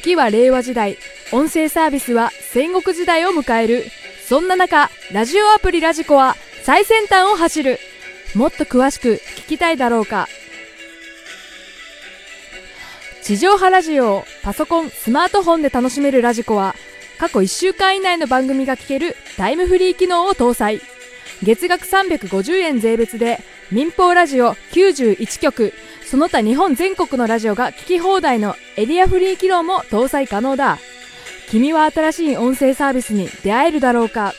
時は令和時代音声サービスは戦国時代を迎える。そんな中ラジオアプリラジコは最先端を走る。もっと詳しく聞きたいだろうか。地上波ラジオをパソコンスマートフォンで楽しめるラジコは過去1週間以内の番組が聞けるタイムフリー機能を搭載。月額350円税別で民放ラジオ91局その他日本全国のラジオが聞き放題のエリアフリー機能も搭載可能だ。君は新しい音声サービスに出会えるだろうか？